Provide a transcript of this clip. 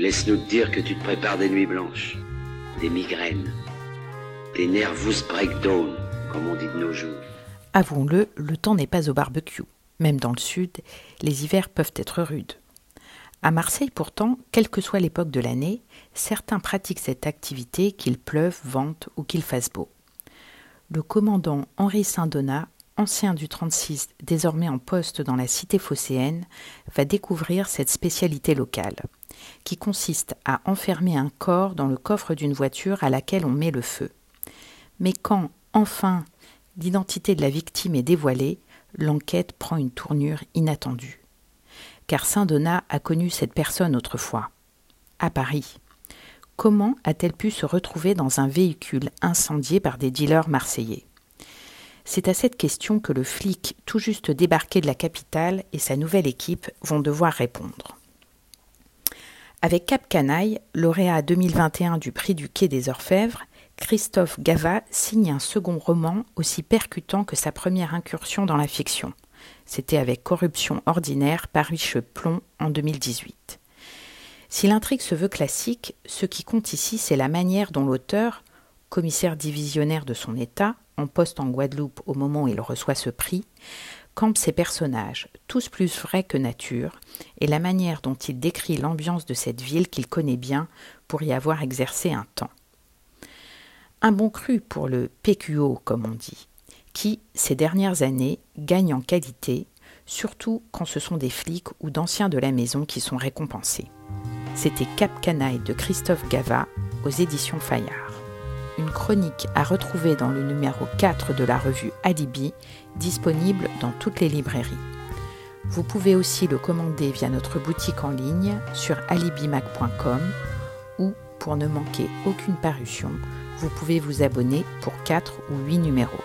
Laisse-nous te dire que tu te prépares des nuits blanches, des migraines, des nervous breakdown, comme on dit de nos jours. Avouons-le, le temps n'est pas au barbecue. Même dans le sud, les hivers peuvent être rudes. À Marseille pourtant, quelle que soit l'époque de l'année, certains pratiquent cette activité qu'il pleuve, vente ou qu'il fasse beau. Le commandant Henri Saint-Donat, ancien du 36, désormais en poste dans la cité phocéenne, va découvrir cette spécialité locale, qui consiste à enfermer un corps dans le coffre d'une voiture à laquelle on met le feu. Mais quand, enfin, l'identité de la victime est dévoilée, l'enquête prend une tournure inattendue. Car Saint-Donat a connu cette personne autrefois, à Paris. Comment a-t-elle pu se retrouver dans un véhicule incendié par des dealers marseillais? C'est à cette question que le flic tout juste débarqué de la capitale et sa nouvelle équipe vont devoir répondre. Avec Cap Canaille, lauréat 2021 du prix du Quai des Orfèvres, Christophe Gava signe un second roman aussi percutant que sa première incursion dans la fiction. C'était avec Corruption ordinaire paru chez Plomb en 2018. Si l'intrigue se veut classique, ce qui compte ici, c'est la manière dont l'auteur, commissaire divisionnaire de son État, en poste en Guadeloupe au moment où il reçoit ce prix, campe ses personnages, tous plus vrais que nature, et la manière dont il décrit l'ambiance de cette ville qu'il connaît bien pour y avoir exercé un temps. Un bon cru pour le PQO, comme on dit, qui, ces dernières années, gagne en qualité, surtout quand ce sont des flics ou d'anciens de la maison qui sont récompensés. C'était Cap Canaille de Christophe Gava aux éditions Fayard. Chronique à retrouver dans le numéro 4 de la revue Alibi, disponible dans toutes les librairies. Vous pouvez aussi le commander via notre boutique en ligne sur alibimac.com ou, pour ne manquer aucune parution, vous pouvez vous abonner pour 4 ou 8 numéros.